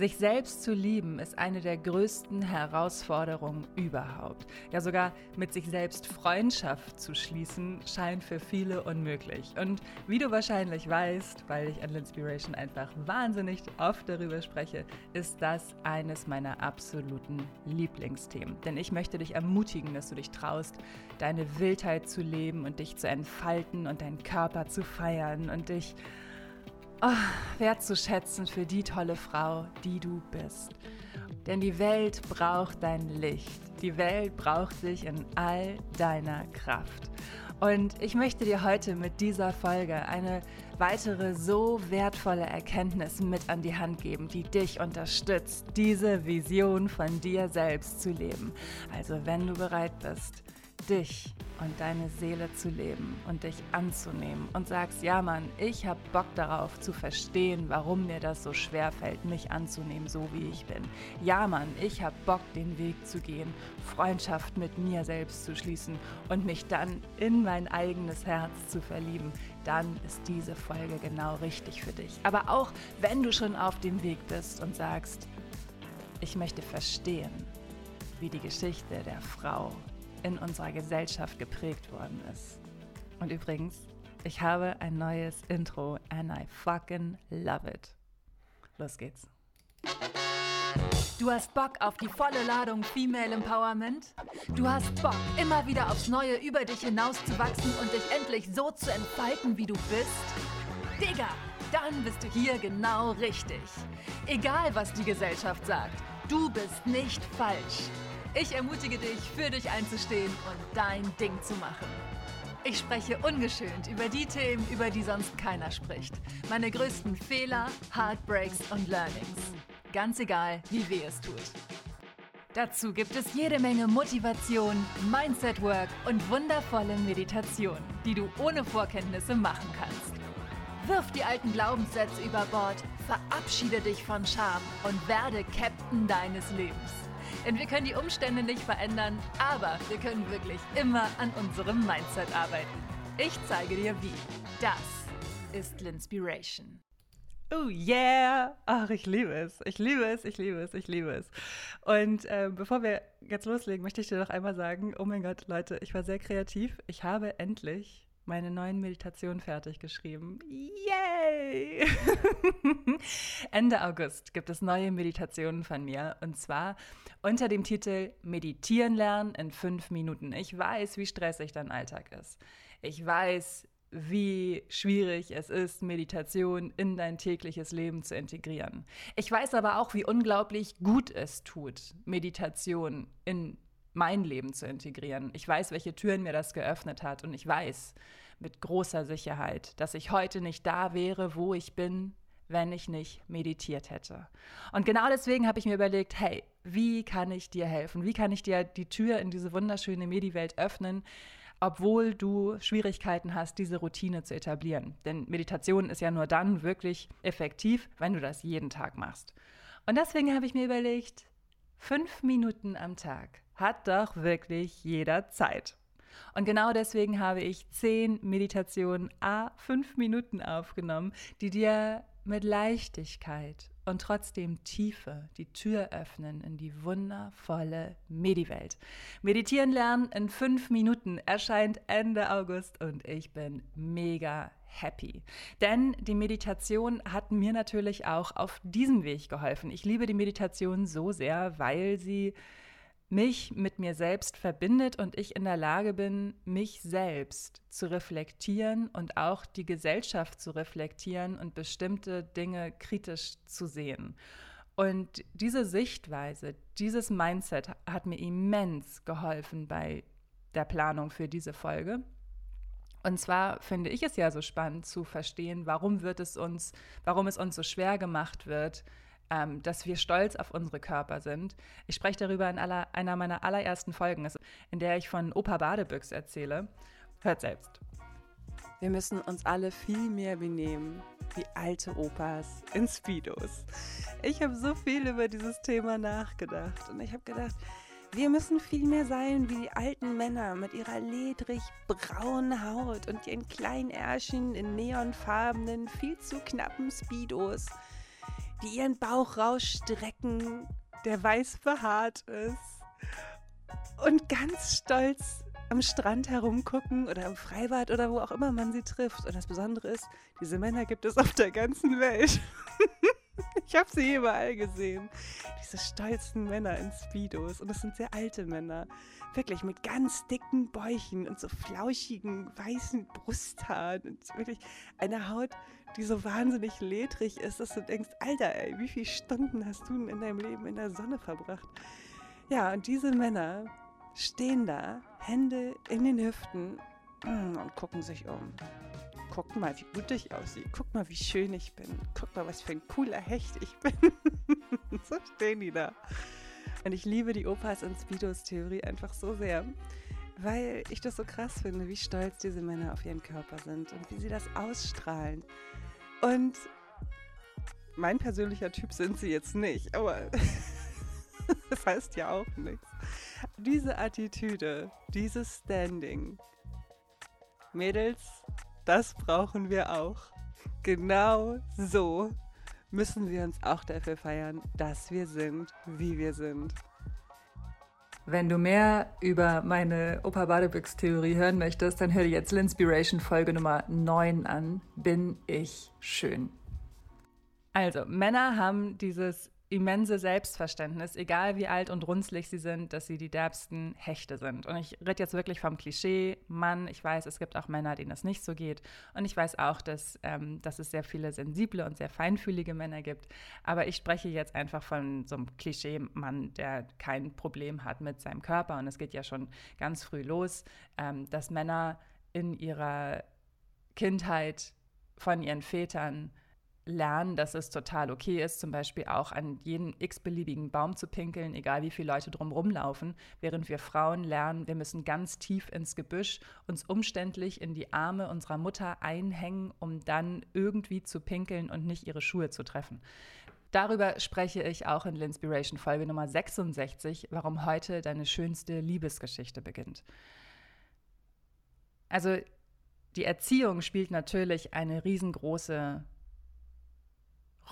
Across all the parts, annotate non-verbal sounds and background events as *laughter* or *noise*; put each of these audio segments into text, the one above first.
Sich selbst zu lieben ist eine der größten Herausforderungen überhaupt. Ja, sogar mit sich selbst Freundschaft zu schließen, scheint für viele unmöglich. Und wie du wahrscheinlich weißt, weil ich an Linspiration einfach wahnsinnig oft darüber spreche, ist das eines meiner absoluten Lieblingsthemen. Denn ich möchte dich ermutigen, dass du dich traust, deine Wildheit zu leben und dich zu entfalten und deinen Körper zu feiern und dich oh, wertzuschätzen für die tolle Frau, die du bist. Denn die Welt braucht dein Licht. Die Welt braucht dich in all deiner Kraft. Und ich möchte dir heute mit dieser Folge eine weitere so wertvolle Erkenntnis mit an die Hand geben, die dich unterstützt, diese Vision von dir selbst zu leben. Also wenn du bereit bist, dich und deine Seele zu leben und dich anzunehmen und sagst, ja Mann, ich habe Bock darauf zu verstehen, warum mir das so schwer fällt, mich anzunehmen, so wie ich bin. Ja Mann, ich habe Bock, den Weg zu gehen, Freundschaft mit mir selbst zu schließen und mich dann in mein eigenes Herz zu verlieben, dann ist diese Folge genau richtig für dich. Aber auch wenn du schon auf dem Weg bist und sagst, ich möchte verstehen, wie die Geschichte der Frau in unserer Gesellschaft geprägt worden ist. Und übrigens, ich habe ein neues Intro and I fucking love it. Los geht's. Du hast Bock auf die volle Ladung Female Empowerment? Du hast Bock, immer wieder aufs Neue über dich hinauszuwachsen und dich endlich so zu entfalten, wie du bist? Digga, dann bist du hier genau richtig. Egal, was die Gesellschaft sagt, du bist nicht falsch. Ich ermutige dich, für dich einzustehen und dein Ding zu machen. Ich spreche ungeschönt über die Themen, über die sonst keiner spricht. Meine größten Fehler, Heartbreaks und Learnings. Ganz egal, wie weh es tut. Dazu gibt es jede Menge Motivation, Mindset-Work und wundervolle Meditation, die du ohne Vorkenntnisse machen kannst. Wirf die alten Glaubenssätze über Bord, verabschiede dich von Scham und werde Captain deines Lebens. Denn wir können die Umstände nicht verändern, aber wir können wirklich immer an unserem Mindset arbeiten. Ich zeige dir wie. Das ist Linspiration. Oh yeah! Ach, ich liebe es. Ich liebe es, ich liebe es, ich liebe es. Und äh, bevor wir jetzt loslegen, möchte ich dir noch einmal sagen, oh mein Gott, Leute, ich war sehr kreativ. Ich habe endlich meine neuen Meditationen fertig geschrieben. Yay! *laughs* Ende August gibt es neue Meditationen von mir und zwar unter dem Titel Meditieren lernen in fünf Minuten. Ich weiß, wie stressig dein Alltag ist. Ich weiß, wie schwierig es ist, Meditation in dein tägliches Leben zu integrieren. Ich weiß aber auch, wie unglaublich gut es tut, Meditation in mein Leben zu integrieren. Ich weiß, welche Türen mir das geöffnet hat und ich weiß mit großer Sicherheit, dass ich heute nicht da wäre, wo ich bin, wenn ich nicht meditiert hätte. Und genau deswegen habe ich mir überlegt, hey, wie kann ich dir helfen? Wie kann ich dir die Tür in diese wunderschöne Mediwelt öffnen, obwohl du Schwierigkeiten hast, diese Routine zu etablieren? Denn Meditation ist ja nur dann wirklich effektiv, wenn du das jeden Tag machst. Und deswegen habe ich mir überlegt, fünf Minuten am Tag hat doch wirklich jeder Zeit. Und genau deswegen habe ich zehn Meditationen a fünf Minuten aufgenommen, die dir mit Leichtigkeit und trotzdem Tiefe die Tür öffnen in die wundervolle Mediwelt. Meditieren lernen in fünf Minuten erscheint Ende August und ich bin mega happy. Denn die Meditation hat mir natürlich auch auf diesem Weg geholfen. Ich liebe die Meditation so sehr, weil sie mich mit mir selbst verbindet und ich in der Lage bin, mich selbst zu reflektieren und auch die Gesellschaft zu reflektieren und bestimmte Dinge kritisch zu sehen. Und diese Sichtweise, dieses Mindset hat mir immens geholfen bei der Planung für diese Folge. Und zwar finde ich es ja so spannend zu verstehen, warum wird es uns, warum es uns so schwer gemacht wird, ähm, dass wir stolz auf unsere Körper sind. Ich spreche darüber in aller, einer meiner allerersten Folgen, in der ich von Opa Badebüchs erzähle. Hört selbst. Wir müssen uns alle viel mehr benehmen wie alte Opas in Speedos. Ich habe so viel über dieses Thema nachgedacht und ich habe gedacht, wir müssen viel mehr sein wie die alten Männer mit ihrer ledrig braunen Haut und ihren kleinen Ärschen in neonfarbenen, viel zu knappen Speedos die ihren Bauch rausstrecken, der weiß behaart ist und ganz stolz am Strand herumgucken oder im Freibad oder wo auch immer man sie trifft. Und das Besondere ist, diese Männer gibt es auf der ganzen Welt. *laughs* *laughs* ich habe sie überall gesehen. Diese stolzen Männer in Speedos. Und es sind sehr alte Männer. Wirklich mit ganz dicken Bäuchen und so flauschigen weißen Brusthaaren und wirklich einer Haut, die so wahnsinnig ledrig ist, dass du denkst, Alter, ey, wie viele Stunden hast du in deinem Leben in der Sonne verbracht? Ja, und diese Männer stehen da, Hände in den Hüften mm, und gucken sich um. Guck mal, wie gut ich aussehe. Guck mal, wie schön ich bin. Guck mal, was für ein cooler Hecht ich bin. *laughs* so stehen die da. Und ich liebe die Opas und Speedos Theorie einfach so sehr, weil ich das so krass finde, wie stolz diese Männer auf ihren Körper sind und wie sie das ausstrahlen. Und mein persönlicher Typ sind sie jetzt nicht, aber *laughs* das heißt ja auch nichts. Diese Attitüde, dieses Standing. Mädels, das brauchen wir auch. Genau so müssen wir uns auch dafür feiern, dass wir sind, wie wir sind. Wenn du mehr über meine Opa Badebüchs-Theorie hören möchtest, dann hör dir jetzt Linspiration Folge Nummer 9 an. Bin ich schön. Also, Männer haben dieses immense Selbstverständnis, egal wie alt und runzlig sie sind, dass sie die derbsten Hechte sind. Und ich rede jetzt wirklich vom Klischee Mann. Ich weiß, es gibt auch Männer, denen das nicht so geht. Und ich weiß auch, dass, ähm, dass es sehr viele sensible und sehr feinfühlige Männer gibt. Aber ich spreche jetzt einfach von so einem Klischee-Mann, der kein Problem hat mit seinem Körper. Und es geht ja schon ganz früh los, ähm, dass Männer in ihrer Kindheit von ihren Vätern lernen, dass es total okay ist, zum Beispiel auch an jeden x-beliebigen Baum zu pinkeln, egal wie viele Leute drumherum laufen, während wir Frauen lernen, wir müssen ganz tief ins Gebüsch uns umständlich in die Arme unserer Mutter einhängen, um dann irgendwie zu pinkeln und nicht ihre Schuhe zu treffen. Darüber spreche ich auch in L'Inspiration Folge Nummer 66, warum heute deine schönste Liebesgeschichte beginnt. Also die Erziehung spielt natürlich eine riesengroße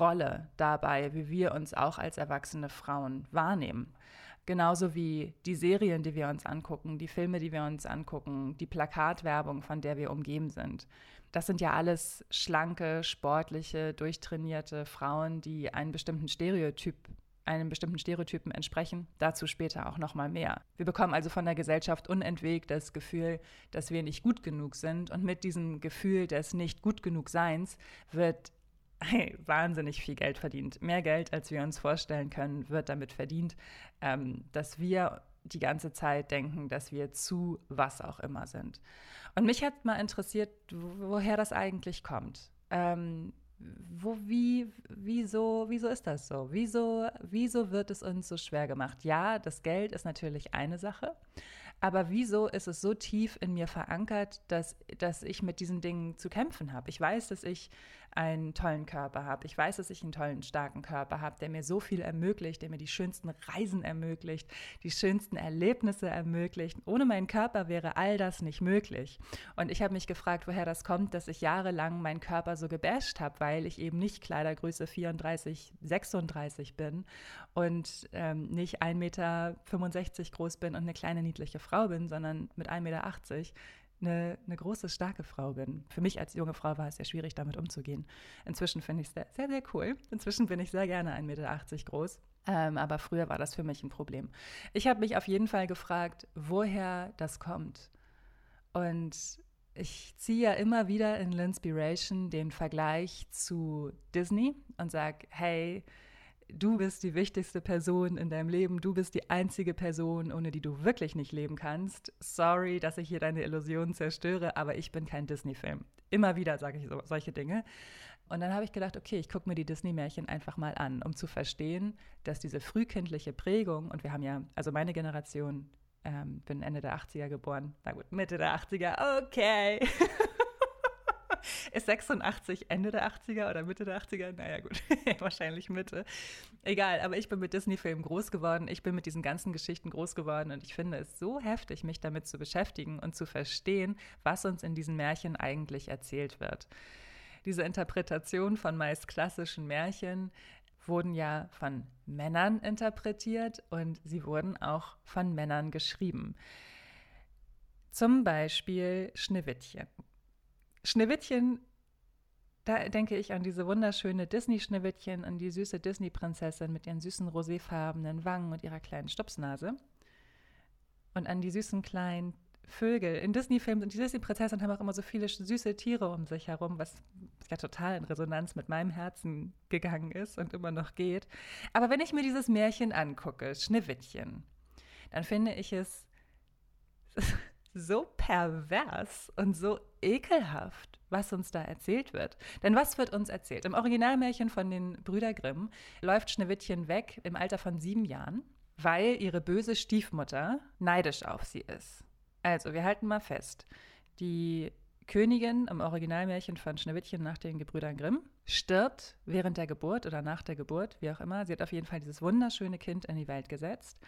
Rolle dabei, wie wir uns auch als erwachsene Frauen wahrnehmen. Genauso wie die Serien, die wir uns angucken, die Filme, die wir uns angucken, die Plakatwerbung, von der wir umgeben sind. Das sind ja alles schlanke, sportliche, durchtrainierte Frauen, die einen bestimmten Stereotyp einem bestimmten Stereotypen entsprechen. Dazu später auch noch mal mehr. Wir bekommen also von der Gesellschaft unentwegt das Gefühl, dass wir nicht gut genug sind und mit diesem Gefühl des nicht gut genug Seins wird hey, wahnsinnig viel Geld verdient. Mehr Geld, als wir uns vorstellen können, wird damit verdient, ähm, dass wir die ganze Zeit denken, dass wir zu was auch immer sind. Und mich hat mal interessiert, woher das eigentlich kommt. Ähm, wo, wie, wieso, wieso ist das so? Wieso, wieso wird es uns so schwer gemacht? Ja, das Geld ist natürlich eine Sache, aber wieso ist es so tief in mir verankert, dass, dass ich mit diesen Dingen zu kämpfen habe? Ich weiß, dass ich einen tollen Körper habe. Ich weiß, dass ich einen tollen, starken Körper habe, der mir so viel ermöglicht, der mir die schönsten Reisen ermöglicht, die schönsten Erlebnisse ermöglicht. Ohne meinen Körper wäre all das nicht möglich. Und ich habe mich gefragt, woher das kommt, dass ich jahrelang meinen Körper so gebasht habe, weil ich eben nicht Kleidergröße 34, 36 bin und ähm, nicht 1,65 Meter groß bin und eine kleine niedliche Frau bin, sondern mit 1,80 Meter eine, eine große, starke Frau bin. Für mich als junge Frau war es sehr schwierig, damit umzugehen. Inzwischen finde ich es sehr, sehr, sehr cool. Inzwischen bin ich sehr gerne 1,80 Meter groß. Ähm, aber früher war das für mich ein Problem. Ich habe mich auf jeden Fall gefragt, woher das kommt. Und ich ziehe ja immer wieder in L'Inspiration den Vergleich zu Disney und sage, hey, du bist die wichtigste Person in deinem Leben, du bist die einzige Person, ohne die du wirklich nicht leben kannst. Sorry, dass ich hier deine Illusionen zerstöre, aber ich bin kein Disney-Film. Immer wieder sage ich so, solche Dinge. Und dann habe ich gedacht, okay, ich gucke mir die Disney-Märchen einfach mal an, um zu verstehen, dass diese frühkindliche Prägung, und wir haben ja, also meine Generation, ähm, bin Ende der 80er geboren, na gut, Mitte der 80er, okay. *laughs* Ist 86 Ende der 80er oder Mitte der 80er? Naja, gut, *laughs* wahrscheinlich Mitte. Egal, aber ich bin mit Disney-Filmen groß geworden. Ich bin mit diesen ganzen Geschichten groß geworden und ich finde es so heftig, mich damit zu beschäftigen und zu verstehen, was uns in diesen Märchen eigentlich erzählt wird. Diese Interpretation von meist klassischen Märchen wurden ja von Männern interpretiert und sie wurden auch von Männern geschrieben. Zum Beispiel Schneewittchen. Schneewittchen, da denke ich an diese wunderschöne Disney-Schneewittchen, an die süße Disney-Prinzessin mit ihren süßen roséfarbenen Wangen und ihrer kleinen Stupsnase. Und an die süßen kleinen Vögel. In Disney-Filmen sind die Disney-Prinzessinnen haben auch immer so viele süße Tiere um sich herum, was ja total in Resonanz mit meinem Herzen gegangen ist und immer noch geht. Aber wenn ich mir dieses Märchen angucke, Schneewittchen, dann finde ich es *laughs* so pervers und so ekelhaft, was uns da erzählt wird. Denn was wird uns erzählt? Im Originalmärchen von den Brüder Grimm läuft Schneewittchen weg im Alter von sieben Jahren, weil ihre böse Stiefmutter neidisch auf sie ist. Also, wir halten mal fest. Die Königin im Originalmärchen von Schneewittchen nach den Gebrüdern Grimm stirbt während der Geburt oder nach der Geburt, wie auch immer. Sie hat auf jeden Fall dieses wunderschöne Kind in die Welt gesetzt.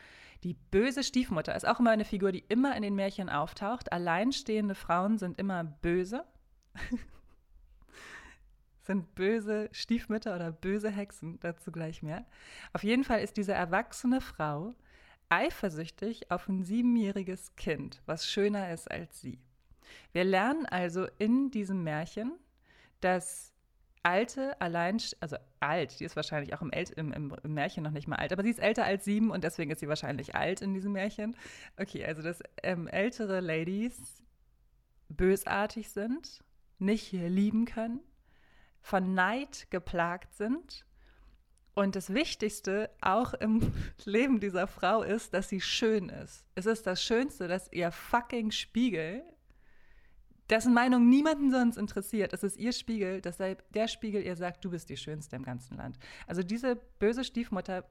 Die böse Stiefmutter ist auch immer eine Figur, die immer in den Märchen auftaucht. Alleinstehende Frauen sind immer böse. *laughs* sind böse Stiefmütter oder böse Hexen, dazu gleich mehr. Auf jeden Fall ist diese erwachsene Frau eifersüchtig auf ein siebenjähriges Kind, was schöner ist als sie. Wir lernen also in diesem Märchen, dass alte, allein, also alt, die ist wahrscheinlich auch im, El im, im, im, Märchen noch nicht mal alt, aber sie ist älter als sieben und deswegen ist sie wahrscheinlich alt in diesem Märchen. Okay, also dass ähm, ältere Ladies bösartig sind, nicht lieben können, von Neid geplagt sind und das Wichtigste auch im *laughs* Leben dieser Frau ist, dass sie schön ist. Es ist das Schönste, dass ihr fucking Spiegel dessen Meinung niemanden sonst interessiert. Es ist ihr Spiegel, dass der Spiegel ihr sagt, du bist die Schönste im ganzen Land. Also diese böse Stiefmutter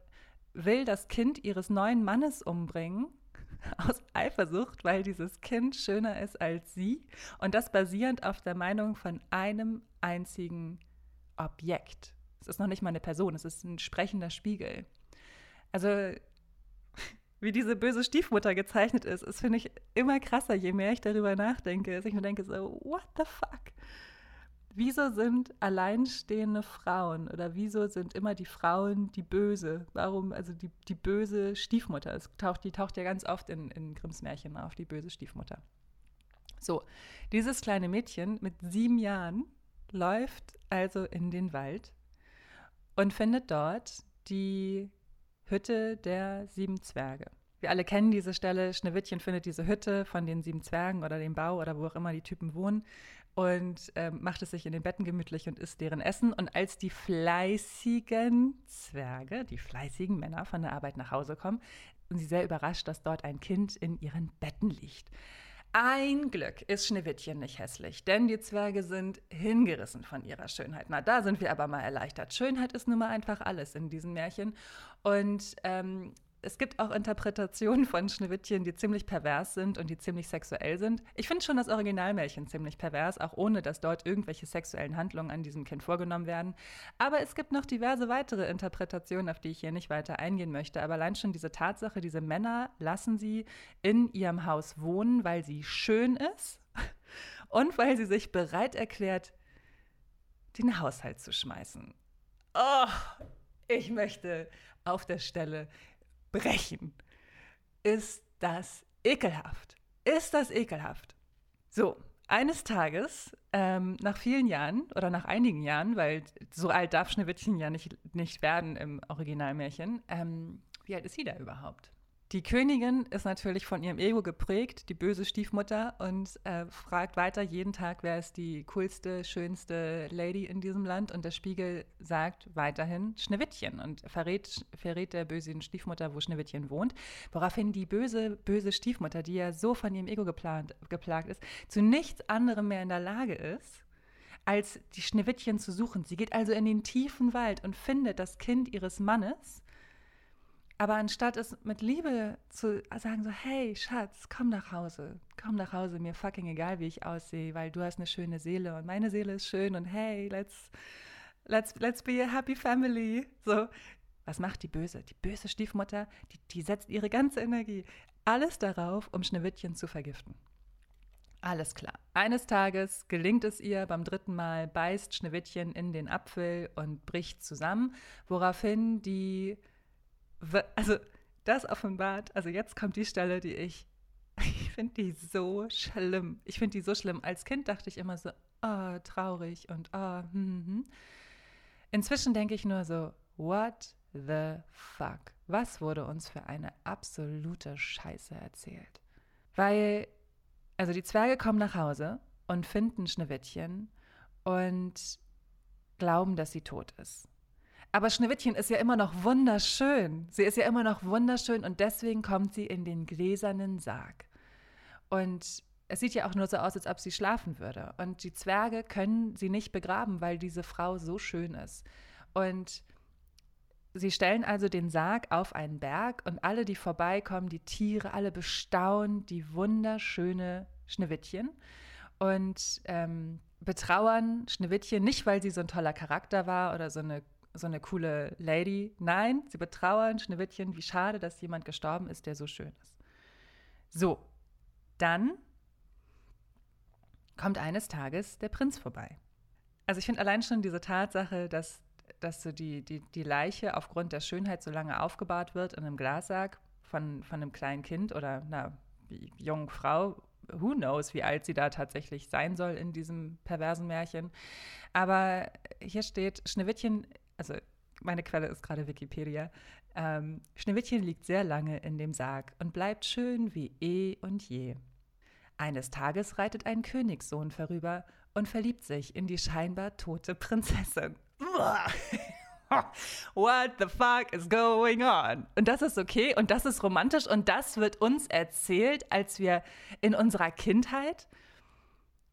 will das Kind ihres neuen Mannes umbringen *laughs* aus Eifersucht, weil dieses Kind schöner ist als sie und das basierend auf der Meinung von einem einzigen Objekt. Es ist noch nicht mal eine Person, es ist ein sprechender Spiegel. Also wie diese böse Stiefmutter gezeichnet ist, ist, finde ich, immer krasser, je mehr ich darüber nachdenke. Dass ich mir denke, so, what the fuck? Wieso sind alleinstehende Frauen oder wieso sind immer die Frauen die Böse? Warum, also die, die böse Stiefmutter? Es taucht, die taucht ja ganz oft in, in Grimms Märchen auf, die böse Stiefmutter. So, dieses kleine Mädchen mit sieben Jahren läuft also in den Wald und findet dort die Hütte der sieben Zwerge. Wir alle kennen diese Stelle. Schneewittchen findet diese Hütte von den sieben Zwergen oder dem Bau oder wo auch immer die Typen wohnen und äh, macht es sich in den Betten gemütlich und isst deren Essen. Und als die fleißigen Zwerge, die fleißigen Männer von der Arbeit nach Hause kommen, sind sie sehr überrascht, dass dort ein Kind in ihren Betten liegt. Ein Glück ist Schneewittchen nicht hässlich, denn die Zwerge sind hingerissen von ihrer Schönheit. Na, da sind wir aber mal erleichtert. Schönheit ist nun mal einfach alles in diesem Märchen. Und ähm, es gibt auch Interpretationen von Schneewittchen, die ziemlich pervers sind und die ziemlich sexuell sind. Ich finde schon das Originalmärchen ziemlich pervers, auch ohne dass dort irgendwelche sexuellen Handlungen an diesem Kind vorgenommen werden. Aber es gibt noch diverse weitere Interpretationen, auf die ich hier nicht weiter eingehen möchte. Aber allein schon diese Tatsache, diese Männer lassen sie in ihrem Haus wohnen, weil sie schön ist *laughs* und weil sie sich bereit erklärt, den Haushalt zu schmeißen. Oh, ich möchte auf der Stelle brechen. Ist das ekelhaft? Ist das ekelhaft? So, eines Tages, ähm, nach vielen Jahren oder nach einigen Jahren, weil so alt darf Schneewittchen ja nicht, nicht werden im Originalmärchen, ähm, wie alt ist sie da überhaupt? Die Königin ist natürlich von ihrem Ego geprägt, die böse Stiefmutter, und äh, fragt weiter jeden Tag, wer ist die coolste, schönste Lady in diesem Land. Und der Spiegel sagt weiterhin Schneewittchen und verrät, verrät der bösen Stiefmutter, wo Schneewittchen wohnt. Woraufhin die böse, böse Stiefmutter, die ja so von ihrem Ego geplant, geplagt ist, zu nichts anderem mehr in der Lage ist, als die Schneewittchen zu suchen. Sie geht also in den tiefen Wald und findet das Kind ihres Mannes aber anstatt es mit Liebe zu sagen, so, hey, Schatz, komm nach Hause, komm nach Hause, mir fucking egal, wie ich aussehe, weil du hast eine schöne Seele und meine Seele ist schön und hey, let's, let's, let's be a happy family. So, was macht die Böse? Die böse Stiefmutter, die, die setzt ihre ganze Energie, alles darauf, um Schneewittchen zu vergiften. Alles klar. Eines Tages gelingt es ihr beim dritten Mal, beißt Schneewittchen in den Apfel und bricht zusammen, woraufhin die, also das offenbart, also jetzt kommt die Stelle, die ich, *laughs* ich finde die so schlimm. Ich finde die so schlimm. Als Kind dachte ich immer so, oh, traurig und oh, hm, hm. hm. Inzwischen denke ich nur so, what the fuck? Was wurde uns für eine absolute Scheiße erzählt? Weil also die Zwerge kommen nach Hause und finden Schneewittchen und glauben, dass sie tot ist. Aber Schneewittchen ist ja immer noch wunderschön. Sie ist ja immer noch wunderschön und deswegen kommt sie in den gläsernen Sarg. Und es sieht ja auch nur so aus, als ob sie schlafen würde. Und die Zwerge können sie nicht begraben, weil diese Frau so schön ist. Und sie stellen also den Sarg auf einen Berg und alle, die vorbeikommen, die Tiere, alle bestaunen die wunderschöne Schneewittchen und ähm, betrauern Schneewittchen nicht, weil sie so ein toller Charakter war oder so eine, so eine coole Lady. Nein, sie betrauern Schneewittchen, wie schade, dass jemand gestorben ist, der so schön ist. So, dann kommt eines Tages der Prinz vorbei. Also ich finde allein schon diese Tatsache, dass dass so die, die, die Leiche aufgrund der Schönheit so lange aufgebahrt wird in einem Glassack von, von einem kleinen Kind oder einer jungen Frau. Who knows, wie alt sie da tatsächlich sein soll in diesem perversen Märchen. Aber hier steht, Schneewittchen, also meine Quelle ist gerade Wikipedia, ähm, Schneewittchen liegt sehr lange in dem Sarg und bleibt schön wie eh und je. Eines Tages reitet ein Königssohn vorüber und verliebt sich in die scheinbar tote Prinzessin. *laughs* What the fuck is going on? Und das ist okay und das ist romantisch und das wird uns erzählt, als wir in unserer Kindheit,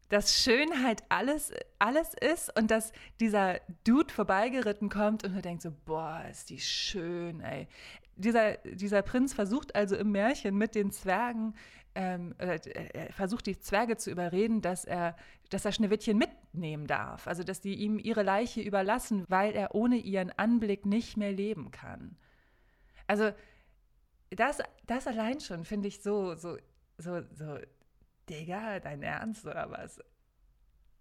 dass Schönheit alles, alles ist und dass dieser Dude vorbeigeritten kommt und er denkt so, boah, ist die schön, ey. Dieser, dieser Prinz versucht also im Märchen mit den Zwergen ähm, äh, versucht die Zwerge zu überreden, dass er, dass er Schneewittchen mitnehmen darf. Also dass die ihm ihre Leiche überlassen, weil er ohne ihren Anblick nicht mehr leben kann. Also das, das allein schon finde ich so, so, so, so, Digga, dein Ernst oder was?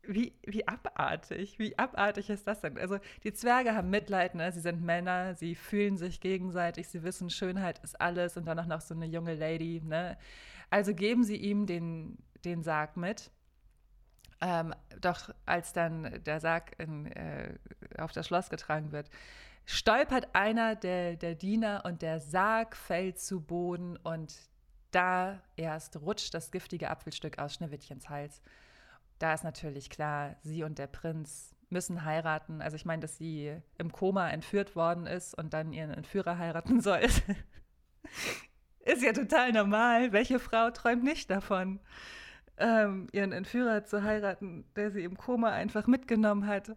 Wie, wie abartig, wie abartig ist das denn? Also die Zwerge haben Mitleid, ne? sie sind Männer, sie fühlen sich gegenseitig, sie wissen, Schönheit ist alles und dann auch noch so eine junge Lady. Ne? Also geben sie ihm den, den Sarg mit. Ähm, doch als dann der Sarg in, äh, auf das Schloss getragen wird, stolpert einer der, der Diener und der Sarg fällt zu Boden und da erst rutscht das giftige Apfelstück aus Schneewittchens Hals. Da ist natürlich klar, sie und der Prinz müssen heiraten. Also ich meine, dass sie im Koma entführt worden ist und dann ihren Entführer heiraten soll. *laughs* Ist ja total normal. Welche Frau träumt nicht davon, ähm, ihren Entführer zu heiraten, der sie im Koma einfach mitgenommen hat?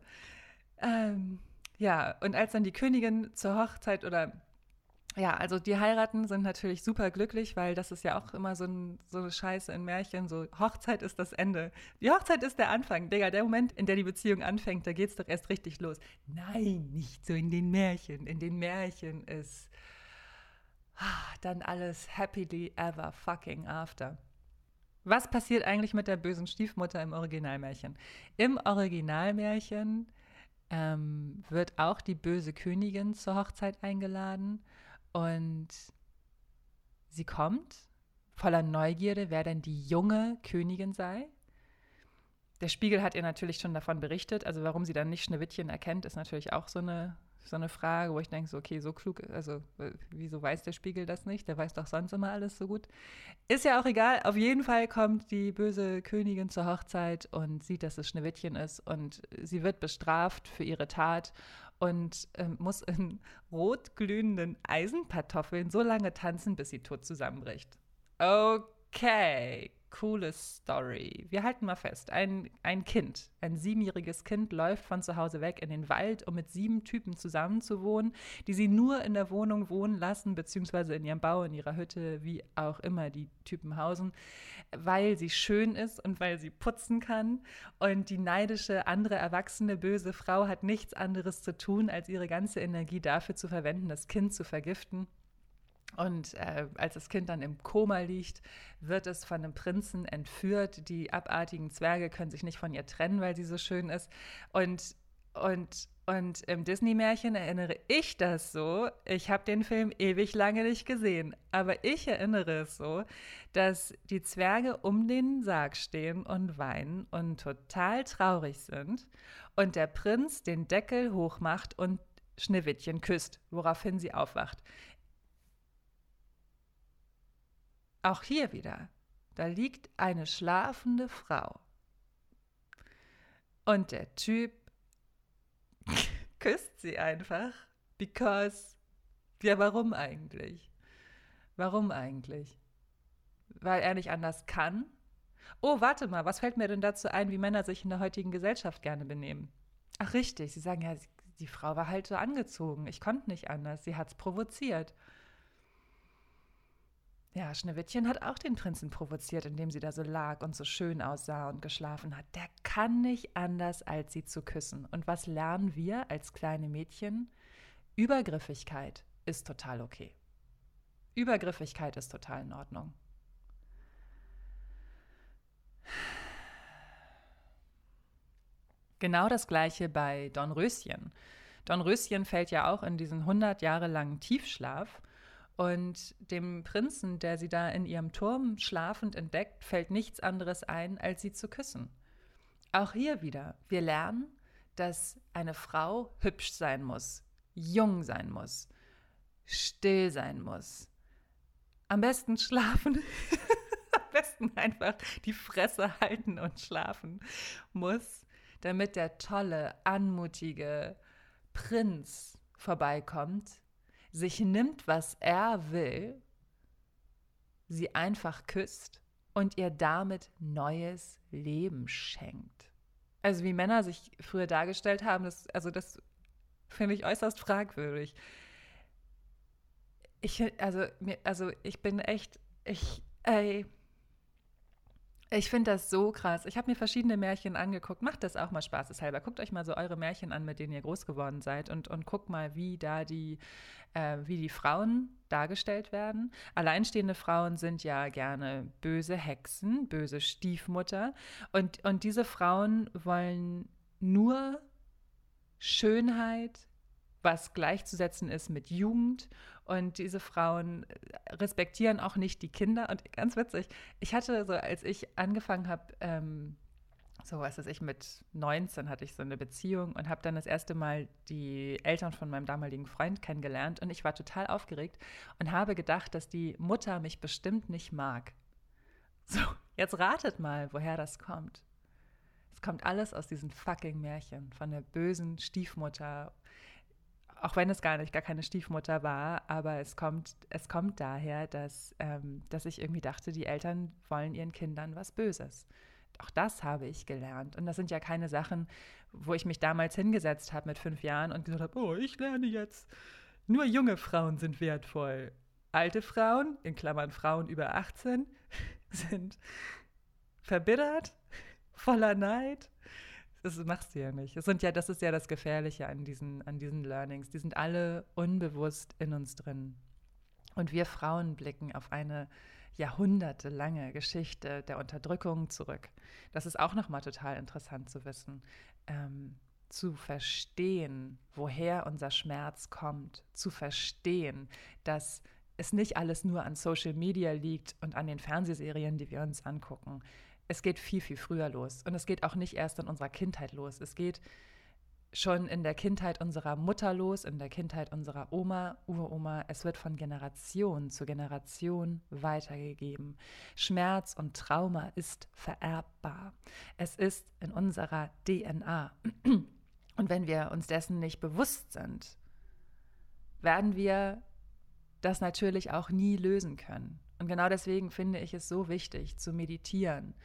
Ähm, ja, und als dann die Königin zur Hochzeit oder ja, also die heiraten sind natürlich super glücklich, weil das ist ja auch immer so, ein, so eine Scheiße in Märchen. So, Hochzeit ist das Ende. Die Hochzeit ist der Anfang. Digga, der Moment, in der die Beziehung anfängt, da geht es doch erst richtig los. Nein, nicht so in den Märchen. In den Märchen ist dann alles happily ever fucking after. Was passiert eigentlich mit der bösen Stiefmutter im Originalmärchen? Im Originalmärchen ähm, wird auch die böse Königin zur Hochzeit eingeladen und sie kommt voller Neugierde, wer denn die junge Königin sei. Der Spiegel hat ihr natürlich schon davon berichtet, also warum sie dann nicht Schneewittchen erkennt, ist natürlich auch so eine so eine Frage, wo ich denke, so, okay, so klug, also wieso weiß der Spiegel das nicht? Der weiß doch sonst immer alles so gut. Ist ja auch egal. Auf jeden Fall kommt die böse Königin zur Hochzeit und sieht, dass es Schneewittchen ist und sie wird bestraft für ihre Tat und äh, muss in rotglühenden Eisenkartoffeln so lange tanzen, bis sie tot zusammenbricht. Okay, coole Story. Wir halten mal fest, ein, ein Kind, ein siebenjähriges Kind läuft von zu Hause weg in den Wald, um mit sieben Typen zusammenzuwohnen, die sie nur in der Wohnung wohnen lassen, beziehungsweise in ihrem Bau, in ihrer Hütte, wie auch immer die Typen hausen, weil sie schön ist und weil sie putzen kann. Und die neidische, andere erwachsene, böse Frau hat nichts anderes zu tun, als ihre ganze Energie dafür zu verwenden, das Kind zu vergiften Und äh, als das Kind dann im Koma liegt, wird es von einem Prinzen entführt. Die abartigen Zwerge können sich nicht von ihr trennen, weil sie so schön ist. Und, und, und im Disney-Märchen erinnere ich das so. Ich habe den Film ewig lange nicht gesehen, aber ich erinnere es so, dass die Zwerge um den Sarg stehen und weinen und total traurig sind. Und der Prinz den Deckel hochmacht und Schneewittchen küsst, woraufhin sie aufwacht. Auch hier wieder, da liegt eine schlafende Frau. Und der Typ *laughs* küsst sie einfach, because, ja, warum eigentlich? Warum eigentlich? Weil er nicht anders kann? Oh, warte mal, was fällt mir denn dazu ein, wie Männer sich in der heutigen Gesellschaft gerne benehmen? Ach, richtig, sie sagen ja, die Frau war halt so angezogen. Ich konnte nicht anders. Sie hat es provoziert. Ja, Schneewittchen hat auch den Prinzen provoziert, indem sie da so lag und so schön aussah und geschlafen hat. Der kann nicht anders, als sie zu küssen. Und was lernen wir als kleine Mädchen? Übergriffigkeit ist total okay. Übergriffigkeit ist total in Ordnung. Genau das gleiche bei Dornröschen. Dornröschen fällt ja auch in diesen 100 Jahre langen Tiefschlaf und dem Prinzen, der sie da in ihrem Turm schlafend entdeckt, fällt nichts anderes ein, als sie zu küssen. Auch hier wieder, wir lernen, dass eine Frau hübsch sein muss, jung sein muss, still sein muss. Am besten schlafen, *laughs* am besten einfach die Fresse halten und schlafen muss, damit der tolle, anmutige Prinz vorbeikommt sich nimmt, was er will, sie einfach küsst und ihr damit neues Leben schenkt. Also wie Männer sich früher dargestellt haben, das, also das finde ich äußerst fragwürdig. Ich, also, also ich bin echt, ich, ey, ich finde das so krass. Ich habe mir verschiedene Märchen angeguckt. Macht das auch mal spaßeshalber. Guckt euch mal so eure Märchen an, mit denen ihr groß geworden seid und, und guckt mal, wie da die, äh, wie die Frauen dargestellt werden. Alleinstehende Frauen sind ja gerne böse Hexen, böse Stiefmutter. Und, und diese Frauen wollen nur Schönheit, was gleichzusetzen ist mit Jugend. Und diese Frauen respektieren auch nicht die Kinder. Und ganz witzig, ich hatte so, als ich angefangen habe, ähm, so was weiß ich, mit 19 hatte ich so eine Beziehung und habe dann das erste Mal die Eltern von meinem damaligen Freund kennengelernt. Und ich war total aufgeregt und habe gedacht, dass die Mutter mich bestimmt nicht mag. So, jetzt ratet mal, woher das kommt. Es kommt alles aus diesen fucking Märchen von der bösen Stiefmutter auch wenn es gar nicht gar keine Stiefmutter war, aber es kommt, es kommt daher, dass, ähm, dass ich irgendwie dachte, die Eltern wollen ihren Kindern was Böses. Auch das habe ich gelernt. Und das sind ja keine Sachen, wo ich mich damals hingesetzt habe mit fünf Jahren und gesagt habe, oh, ich lerne jetzt. Nur junge Frauen sind wertvoll. Alte Frauen, in Klammern Frauen über 18, *laughs* sind verbittert, voller Neid, das machst du ja nicht. Das, sind ja, das ist ja das Gefährliche an diesen, an diesen Learnings. Die sind alle unbewusst in uns drin. Und wir Frauen blicken auf eine jahrhundertelange Geschichte der Unterdrückung zurück. Das ist auch nochmal total interessant zu wissen. Ähm, zu verstehen, woher unser Schmerz kommt, zu verstehen, dass es nicht alles nur an Social Media liegt und an den Fernsehserien, die wir uns angucken, es geht viel, viel früher los. Und es geht auch nicht erst in unserer Kindheit los. Es geht schon in der Kindheit unserer Mutter los, in der Kindheit unserer Oma, Uroma. Es wird von Generation zu Generation weitergegeben. Schmerz und Trauma ist vererbbar. Es ist in unserer DNA. Und wenn wir uns dessen nicht bewusst sind, werden wir das natürlich auch nie lösen können. Und genau deswegen finde ich es so wichtig, zu meditieren,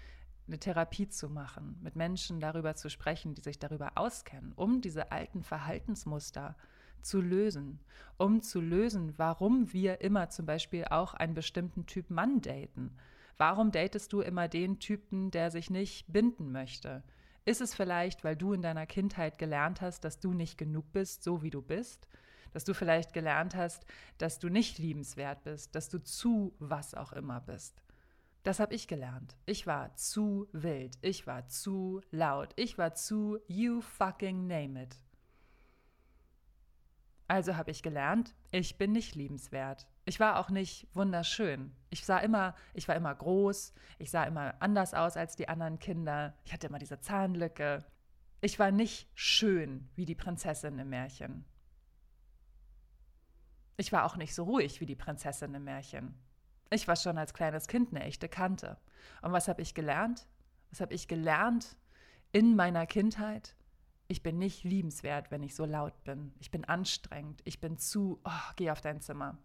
eine Therapie zu machen, mit Menschen darüber zu sprechen, die sich darüber auskennen, um diese alten Verhaltensmuster zu lösen, um zu lösen, warum wir immer zum Beispiel auch einen bestimmten Typ Mann daten. Warum datest du immer den Typen, der sich nicht binden möchte? Ist es vielleicht, weil du in deiner Kindheit gelernt hast, dass du nicht genug bist, so wie du bist? dass du vielleicht gelernt hast, dass du nicht liebenswert bist, dass du zu was auch immer bist. Das habe ich gelernt. Ich war zu wild, ich war zu laut, ich war zu you fucking name it. Also habe ich gelernt, ich bin nicht liebenswert. Ich war auch nicht wunderschön. Ich sah immer, ich war immer groß, ich sah immer anders aus als die anderen Kinder. Ich hatte immer diese Zahnlücke. Ich war nicht schön wie die Prinzessin im Märchen. Ich war auch nicht so ruhig wie die Prinzessin im Märchen. Ich war schon als kleines Kind eine echte Kante. Und was habe ich gelernt? Was habe ich gelernt in meiner Kindheit? Ich bin nicht liebenswert, wenn ich so laut bin. Ich bin anstrengend. Ich bin zu, oh, geh auf dein Zimmer.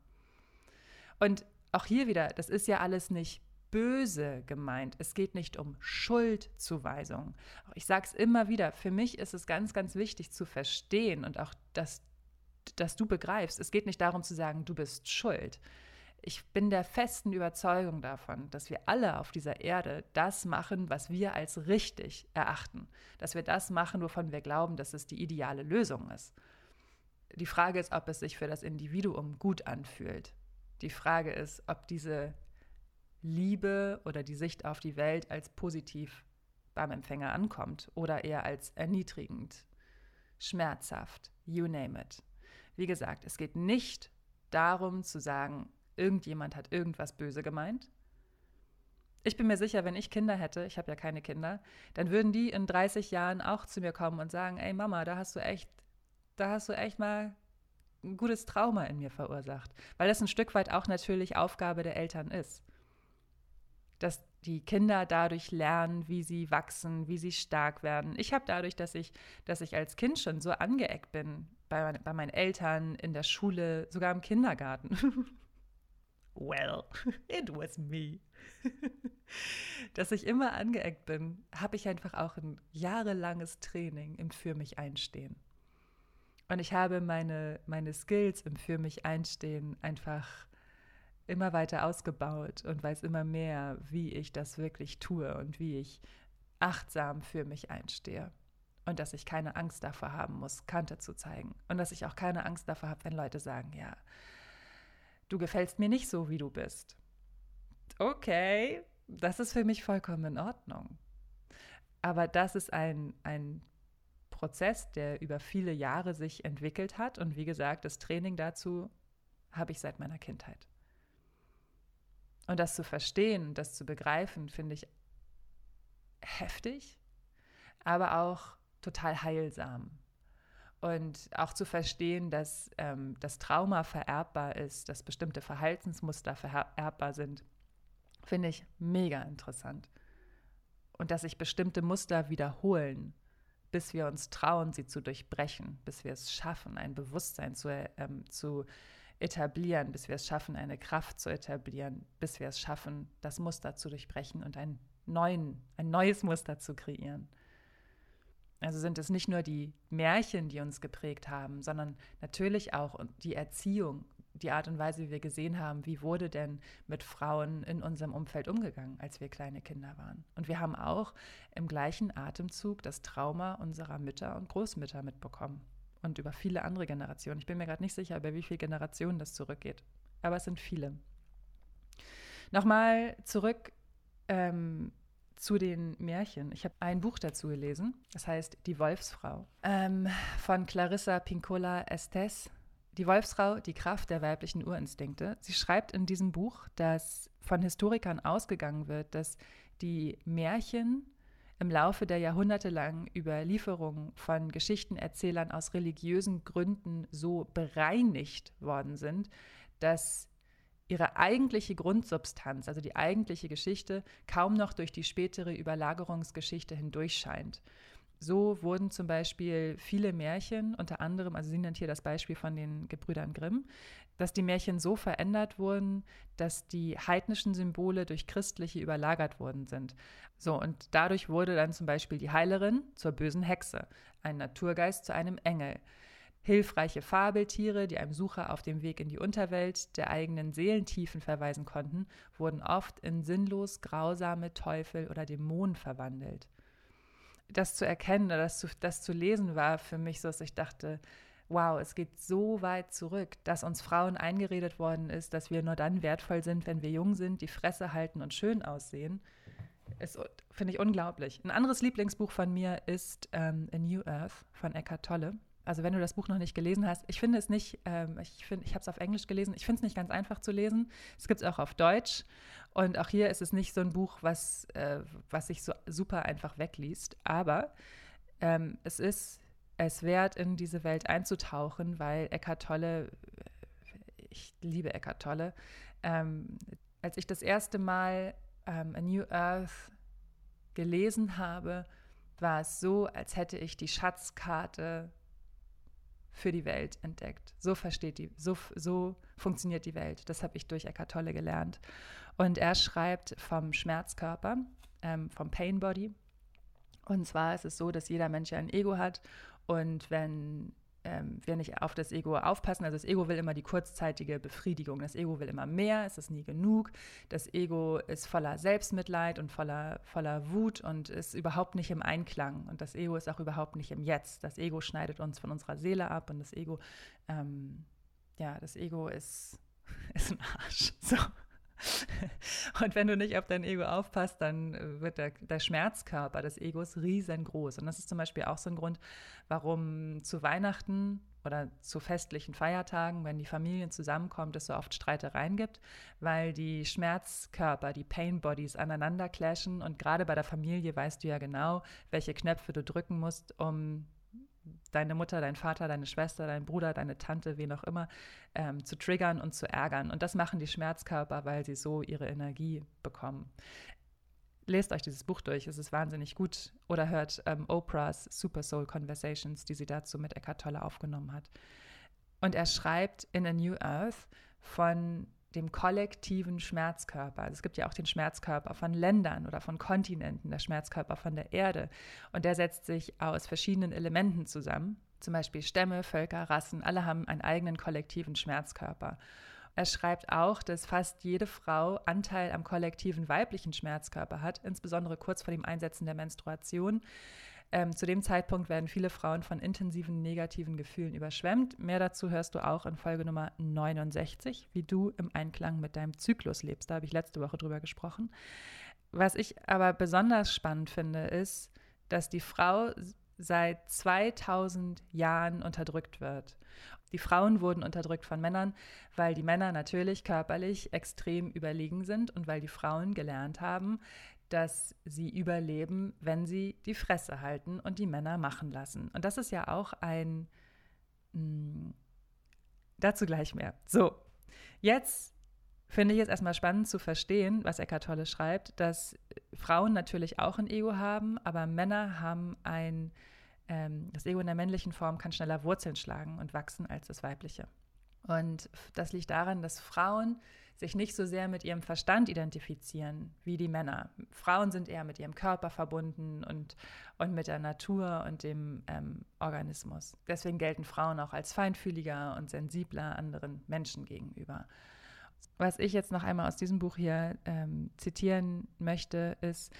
Und auch hier wieder, das ist ja alles nicht böse gemeint. Es geht nicht um Schuldzuweisung. Ich sage es immer wieder, für mich ist es ganz, ganz wichtig zu verstehen und auch, dass, dass du begreifst, es geht nicht darum zu sagen, du bist schuld. Ich bin der festen Überzeugung davon, dass wir alle auf dieser Erde das machen, was wir als richtig erachten. Dass wir das machen, wovon wir glauben, dass es die ideale Lösung ist. Die Frage ist, ob es sich für das Individuum gut anfühlt. Die Frage ist, ob diese Liebe oder die Sicht auf die Welt als positiv beim Empfänger ankommt oder eher als erniedrigend, schmerzhaft, you name it. Wie gesagt, es geht nicht darum zu sagen, irgendjemand hat irgendwas böse gemeint. Ich bin mir sicher, wenn ich Kinder hätte, ich habe ja keine Kinder, dann würden die in 30 Jahren auch zu mir kommen und sagen, ey Mama, da hast du echt, da hast du echt mal ein gutes Trauma in mir verursacht, weil das ein Stück weit auch natürlich Aufgabe der Eltern ist dass die Kinder dadurch lernen, wie sie wachsen, wie sie stark werden. Ich habe dadurch, dass ich, dass ich als Kind schon so angeeckt bin, bei, bei meinen Eltern, in der Schule, sogar im Kindergarten. *laughs* well, *laughs* it was me. *laughs* dass ich immer angeeckt bin, habe ich einfach auch ein jahrelanges Training im Für mich einstehen. Und ich habe meine, meine Skills im Für mich einstehen einfach immer weiter ausgebaut und weiß immer mehr, wie ich das wirklich tue und wie ich achtsam für mich einstehe. Und dass ich keine Angst davor haben muss, Kante zu zeigen. Und dass ich auch keine Angst davor habe, wenn Leute sagen, ja, du gefällst mir nicht so, wie du bist. Okay, das ist für mich vollkommen in Ordnung. Aber das ist ein, ein Prozess, der über viele Jahre sich entwickelt hat. Und wie gesagt, das Training dazu habe ich seit meiner Kindheit. Und das zu verstehen, das zu begreifen, finde ich heftig, aber auch total heilsam. Und auch zu verstehen, dass ähm, das Trauma vererbbar ist, dass bestimmte Verhaltensmuster vererbbar sind, finde ich mega interessant. Und dass sich bestimmte Muster wiederholen, bis wir uns trauen, sie zu durchbrechen, bis wir es schaffen, ein Bewusstsein zu, ähm, zu etablieren, bis wir es schaffen, eine Kraft zu etablieren, bis wir es schaffen, das Muster zu durchbrechen und ein, neuen, ein neues Muster zu kreieren. Also sind es nicht nur die Märchen, die uns geprägt haben, sondern natürlich auch die Erziehung, die Art und Weise, wie wir gesehen haben, wie wurde denn mit Frauen in unserem Umfeld umgegangen, als wir kleine Kinder waren. Und wir haben auch im gleichen Atemzug das Trauma unserer Mütter und Großmütter mitbekommen und über viele andere Generationen. Ich bin mir gerade nicht sicher, über wie viele Generationen das zurückgeht, aber es sind viele. Nochmal zurück ähm, zu den Märchen. Ich habe ein Buch dazu gelesen, das heißt Die Wolfsfrau ähm, von Clarissa Pincola Estes. Die Wolfsfrau, die Kraft der weiblichen Urinstinkte. Sie schreibt in diesem Buch, dass von Historikern ausgegangen wird, dass die Märchen im Laufe der Jahrhunderte lang Überlieferungen von Geschichtenerzählern aus religiösen Gründen so bereinigt worden sind, dass ihre eigentliche Grundsubstanz, also die eigentliche Geschichte, kaum noch durch die spätere Überlagerungsgeschichte hindurchscheint. So wurden zum Beispiel viele Märchen, unter anderem, also sie nennt hier das Beispiel von den Gebrüdern Grimm, dass die Märchen so verändert wurden, dass die heidnischen Symbole durch christliche überlagert worden sind. So, und dadurch wurde dann zum Beispiel die Heilerin zur bösen Hexe, ein Naturgeist zu einem Engel. Hilfreiche Fabeltiere, die einem Sucher auf dem Weg in die Unterwelt der eigenen Seelentiefen verweisen konnten, wurden oft in sinnlos grausame Teufel oder Dämonen verwandelt. Das zu erkennen oder das zu, das zu lesen war für mich so, dass ich dachte, wow, es geht so weit zurück, dass uns Frauen eingeredet worden ist, dass wir nur dann wertvoll sind, wenn wir jung sind, die Fresse halten und schön aussehen. Ist, finde ich unglaublich. Ein anderes Lieblingsbuch von mir ist ähm, A New Earth von Eckhart Tolle. Also wenn du das Buch noch nicht gelesen hast, ich finde es nicht, ähm, ich ich habe es auf Englisch gelesen, ich finde es nicht ganz einfach zu lesen. Es gibt es auch auf Deutsch. Und auch hier ist es nicht so ein Buch, was, äh, was sich so super einfach wegliest. Aber ähm, es ist es wert, in diese Welt einzutauchen, weil Eckhart Tolle, ich liebe Eckhart Tolle, ähm, als ich das erste Mal ähm, A New Earth gelesen habe, war es so, als hätte ich die Schatzkarte für die Welt entdeckt. So versteht die, so, so funktioniert die Welt. Das habe ich durch Eckhart Tolle gelernt. Und er schreibt vom Schmerzkörper, ähm, vom Pain Body. Und zwar ist es so, dass jeder Mensch ein Ego hat und wenn ähm, wir nicht auf das Ego aufpassen, also das Ego will immer die kurzzeitige Befriedigung, das Ego will immer mehr, es ist nie genug, das Ego ist voller Selbstmitleid und voller, voller Wut und ist überhaupt nicht im Einklang und das Ego ist auch überhaupt nicht im Jetzt. Das Ego schneidet uns von unserer Seele ab und das Ego, ähm, ja, das Ego ist, *laughs* ist ein Arsch. So. *laughs* Und wenn du nicht auf dein Ego aufpasst, dann äh, wird der, der, Schmerzkörper des Egos riesengroß. Und das ist zum Beispiel auch so ein Grund, warum zu Weihnachten oder zu festlichen Feiertagen, wenn die Familien zusammenkommt, es so oft Streitereien gibt, weil die Schmerzkörper, die Pain Bodies aneinander clashen. Und gerade bei der Familie weißt du ja genau, welche Knöpfe du drücken musst, um deine Mutter, dein Vater, deine Schwester, dein Bruder, deine Tante, wen auch immer, ähm, zu triggern und zu ärgern. Und das machen die Schmerzkörper, weil sie so ihre Energie bekommen. Lest euch dieses Buch durch, es ist wahnsinnig gut. Oder hört ähm, Oprahs Super Soul Conversations, die sie dazu mit Eckhart Tolle aufgenommen hat. Und er schreibt in A New Earth von dem kollektiven Schmerzkörper. Also es gibt ja auch den Schmerzkörper von Ländern oder von Kontinenten, der Schmerzkörper von der Erde. Und der setzt sich aus verschiedenen Elementen zusammen. Zum Beispiel Stämme, Völker, Rassen, alle haben einen eigenen kollektiven Schmerzkörper. Er schreibt auch, dass fast jede Frau Anteil am kollektiven weiblichen Schmerzkörper hat, insbesondere kurz vor dem Einsetzen der Menstruation. Ähm, zu dem Zeitpunkt werden viele Frauen von intensiven negativen Gefühlen überschwemmt. Mehr dazu hörst du auch in Folge Nummer 69, wie du im Einklang mit deinem Zyklus lebst. Da habe ich letzte Woche drüber gesprochen. Was ich aber besonders spannend finde, ist, dass die Frau seit 2000 Jahren unterdrückt wird. Die Frauen wurden unterdrückt von Männern, weil die Männer natürlich körperlich extrem überlegen sind und weil die Frauen gelernt haben, dass sie überleben, wenn sie die Fresse halten und die Männer machen lassen. Und das ist ja auch ein... Mh, hm, dazu gleich mehr. So, jetzt finde ich es erstmal spannend zu verstehen, was Eckart Tolle schreibt, dass Frauen natürlich auch ein Ego haben, aber Männer haben ein, ähm, das Ego in der männlichen Form kann schneller Wurzeln schlagen und wachsen als das weibliche. Und das liegt daran, dass Frauen sich nicht so sehr mit ihrem Verstand identifizieren wie die Männer. Frauen sind eher mit ihrem Körper verbunden und, und mit der Natur und dem ähm, Organismus. Deswegen gelten Frauen auch als feinfühliger und sensibler anderen Menschen gegenüber. Was ich jetzt noch einmal aus diesem Buch hier ähm, zitieren möchte, ist,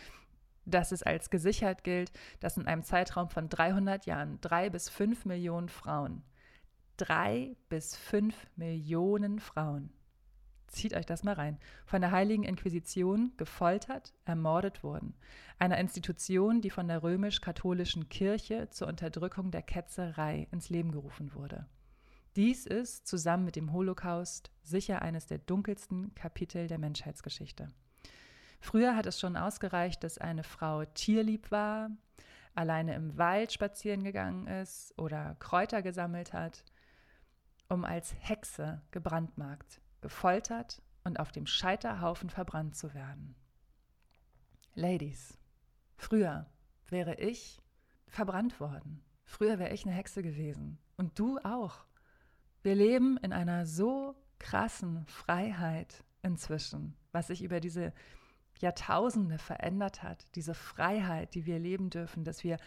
dass es als gesichert gilt, dass in einem Zeitraum von 300 Jahren drei bis fünf Millionen Frauen, drei bis fünf Millionen Frauen zieht euch das mal rein, von der Heiligen Inquisition gefoltert, ermordet wurden. Einer Institution, die von der römisch-katholischen Kirche zur Unterdrückung der Ketzerei ins Leben gerufen wurde. Dies ist, zusammen mit dem Holocaust, sicher eines der dunkelsten Kapitel der Menschheitsgeschichte. Früher hat es schon ausgereicht, dass eine Frau tierlieb war, alleine im Wald spazieren gegangen ist oder Kräuter gesammelt hat, um als Hexe gebrandmarkt gefoltert und auf dem Scheiterhaufen verbrannt zu werden. Ladies, früher wäre ich verbrannt worden. Früher wäre ich eine Hexe gewesen. Und du auch. Wir leben in einer so krassen Freiheit inzwischen, was sich über diese Jahrtausende verändert hat. Diese Freiheit, die wir leben dürfen, dass wir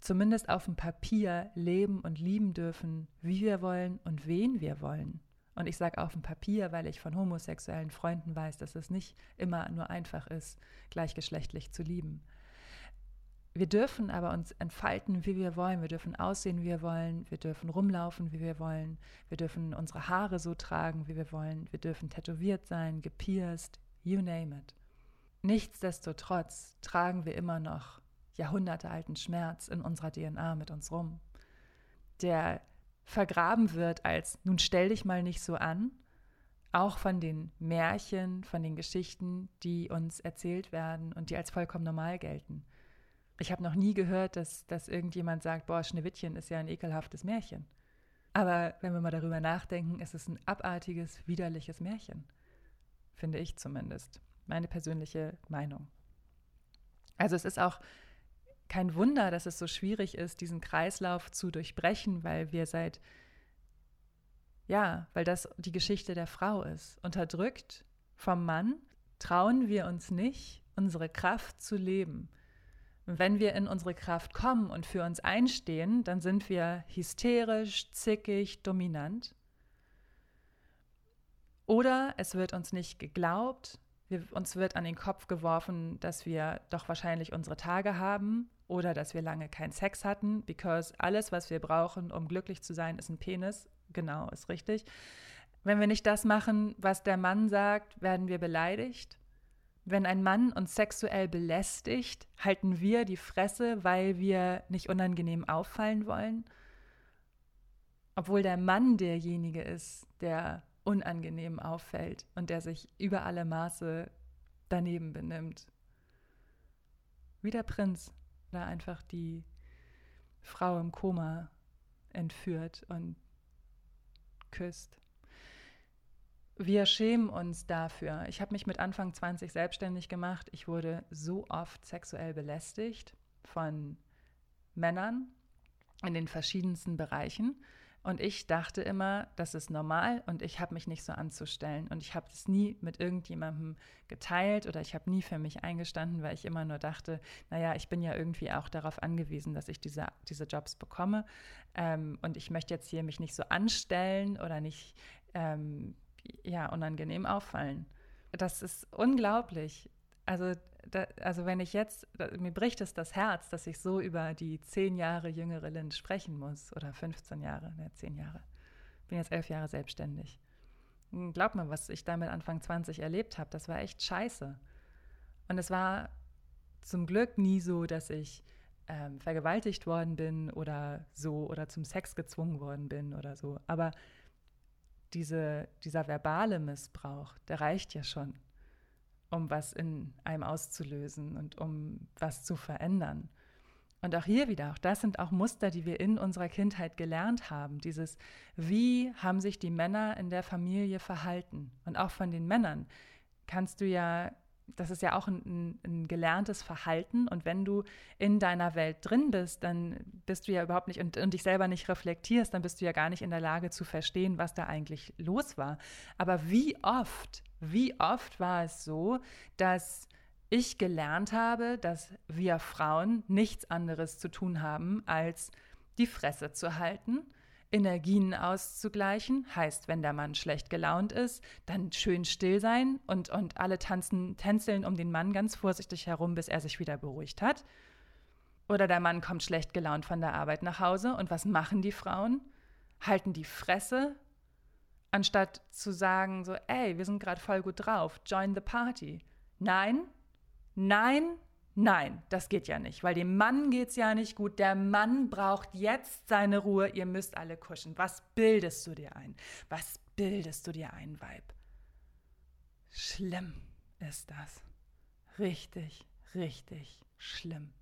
zumindest auf dem Papier leben und lieben dürfen, wie wir wollen und wen wir wollen. Und ich sage auf dem Papier, weil ich von homosexuellen Freunden weiß, dass es nicht immer nur einfach ist, gleichgeschlechtlich zu lieben. Wir dürfen aber uns entfalten, wie wir wollen. Wir dürfen aussehen, wie wir wollen. Wir dürfen rumlaufen, wie wir wollen. Wir dürfen unsere Haare so tragen, wie wir wollen. Wir dürfen tätowiert sein, gepierst, you name it. Nichtsdestotrotz tragen wir immer noch jahrhundertealten Schmerz in unserer DNA mit uns rum, der vergraben wird als nun stell dich mal nicht so an, auch von den Märchen, von den Geschichten, die uns erzählt werden und die als vollkommen normal gelten. Ich habe noch nie gehört, dass, dass irgendjemand sagt, boah, Schneewittchen ist ja ein ekelhaftes Märchen. Aber wenn wir mal darüber nachdenken, ist es ein abartiges, widerliches Märchen. Finde ich zumindest. Meine persönliche Meinung. Also es ist auch kein Wunder, dass es so schwierig ist, diesen Kreislauf zu durchbrechen, weil wir seit, ja, weil das die Geschichte der Frau ist. Unterdrückt vom Mann trauen wir uns nicht, unsere Kraft zu leben. Und wenn wir in unsere Kraft kommen und für uns einstehen, dann sind wir hysterisch, zickig, dominant. Oder es wird uns nicht geglaubt, wir, uns wird an den Kopf geworfen, dass wir doch wahrscheinlich unsere Tage haben oder dass wir lange keinen Sex hatten, because alles, was wir brauchen, um glücklich zu sein, ist ein Penis. Genau, ist richtig. Wenn wir nicht das machen, was der Mann sagt, werden wir beleidigt. Wenn ein Mann uns sexuell belästigt, halten wir die Fresse, weil wir nicht unangenehm auffallen wollen. Obwohl der Mann derjenige ist, der unangenehm auffällt und der sich über alle Maße daneben benimmt. Wie der Prinz da einfach die Frau im Koma entführt und küsst. Wir schämen uns dafür. Ich habe mich mit Anfang 20 selbstständig gemacht. Ich wurde so oft sexuell belästigt von Männern in den verschiedensten Bereichen. Und ich dachte immer, das ist normal und ich habe mich nicht so anzustellen. Und ich habe es nie mit irgendjemandem geteilt oder ich habe nie für mich eingestanden, weil ich immer nur dachte, naja, ich bin ja irgendwie auch darauf angewiesen, dass ich diese, diese Jobs bekomme. Ähm, und ich möchte jetzt hier mich nicht so anstellen oder nicht ähm, ja, unangenehm auffallen. Das ist unglaublich. Also da, also wenn ich jetzt, da, mir bricht es das Herz, dass ich so über die zehn Jahre jüngere Lind sprechen muss oder 15 Jahre, ne, zehn Jahre. Bin jetzt elf Jahre selbstständig. Glaub mir, was ich damit Anfang 20 erlebt habe, das war echt scheiße. Und es war zum Glück nie so, dass ich ähm, vergewaltigt worden bin oder so oder zum Sex gezwungen worden bin oder so. Aber diese, dieser verbale Missbrauch, der reicht ja schon um was in einem auszulösen und um was zu verändern. Und auch hier wieder, auch das sind auch Muster, die wir in unserer Kindheit gelernt haben. Dieses, wie haben sich die Männer in der Familie verhalten? Und auch von den Männern kannst du ja das ist ja auch ein, ein, gelerntes Verhalten. Und wenn du in deiner Welt drin bist, dann bist du ja überhaupt nicht und, und, dich selber nicht reflektierst, dann bist du ja gar nicht in der Lage zu verstehen, was da eigentlich los war. Aber wie oft, wie oft war es so, dass ich gelernt habe, dass wir Frauen nichts anderes zu tun haben, als die Fresse zu halten Energien auszugleichen. Heißt, wenn der Mann schlecht gelaunt ist, dann schön still sein und, und alle tanzen, tänzeln um den Mann ganz vorsichtig herum, bis er sich wieder beruhigt hat. Oder der Mann kommt schlecht gelaunt von der Arbeit nach Hause und was machen die Frauen? Halten die Fresse, anstatt zu sagen so, ey, wir sind gerade voll gut drauf, join the party. Nein, nein, Nein, das geht ja nicht, weil dem Mann geht es ja nicht gut. Der Mann braucht jetzt seine Ruhe. Ihr müsst alle kuschen. Was bildest du dir ein? Was bildest du dir ein, Weib? Schlimm ist das. Richtig, richtig schlimm.